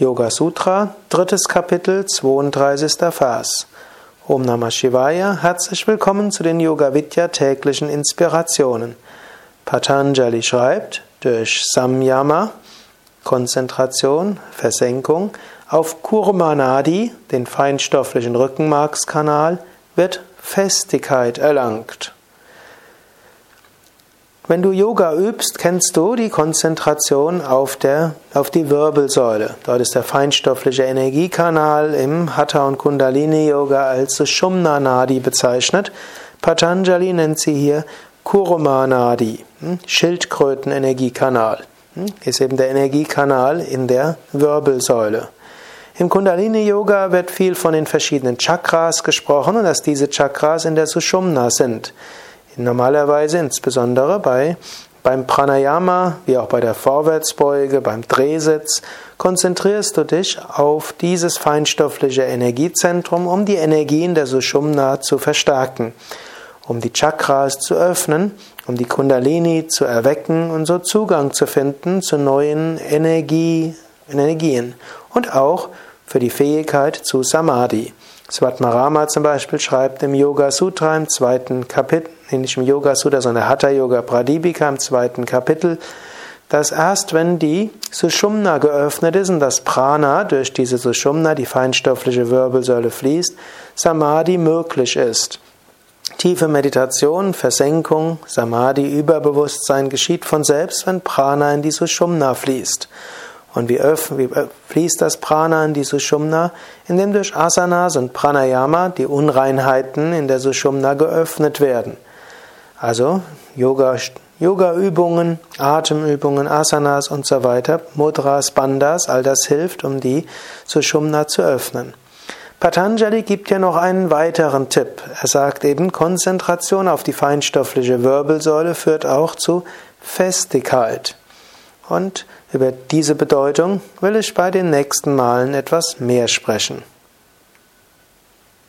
Yoga Sutra, drittes Kapitel, 32. Vers. Om Namah Shivaya, herzlich willkommen zu den Yoga Vidya täglichen Inspirationen. Patanjali schreibt, durch Samyama, Konzentration, Versenkung, auf Kurmanadi, den feinstofflichen Rückenmarkskanal, wird Festigkeit erlangt. Wenn du Yoga übst, kennst du die Konzentration auf, der, auf die Wirbelsäule. Dort ist der feinstoffliche Energiekanal im Hatha und Kundalini Yoga als Sushumna Nadi bezeichnet. Patanjali nennt sie hier Kurma Nadi, hm? Schildkrötenenergiekanal. Hm? Ist eben der Energiekanal in der Wirbelsäule. Im Kundalini Yoga wird viel von den verschiedenen Chakras gesprochen und dass diese Chakras in der Sushumna sind. Normalerweise, insbesondere bei, beim Pranayama, wie auch bei der Vorwärtsbeuge, beim Drehsitz, konzentrierst du dich auf dieses feinstoffliche Energiezentrum, um die Energien der Sushumna zu verstärken, um die Chakras zu öffnen, um die Kundalini zu erwecken und so Zugang zu finden zu neuen Energie, Energien und auch für die Fähigkeit zu Samadhi. Svatmarama zum Beispiel schreibt im Yoga Sutra im zweiten Kapitel, nicht im Yoga Sutra, sondern Hatha Yoga Pradipika im zweiten Kapitel, dass erst wenn die Sushumna geöffnet ist und das Prana durch diese Sushumna, die feinstoffliche Wirbelsäule fließt, Samadhi möglich ist. Tiefe Meditation, Versenkung, Samadhi, Überbewusstsein geschieht von selbst, wenn Prana in die Sushumna fließt. Und wie, wie fließt das Prana in die Sushumna? Indem durch Asanas und Pranayama die Unreinheiten in der Sushumna geöffnet werden. Also Yoga, Yoga-Übungen, Atemübungen, Asanas und so weiter, Mudras, Bandhas, all das hilft, um die Sushumna zu öffnen. Patanjali gibt ja noch einen weiteren Tipp. Er sagt eben, Konzentration auf die feinstoffliche Wirbelsäule führt auch zu Festigkeit. Und über diese Bedeutung will ich bei den nächsten Malen etwas mehr sprechen.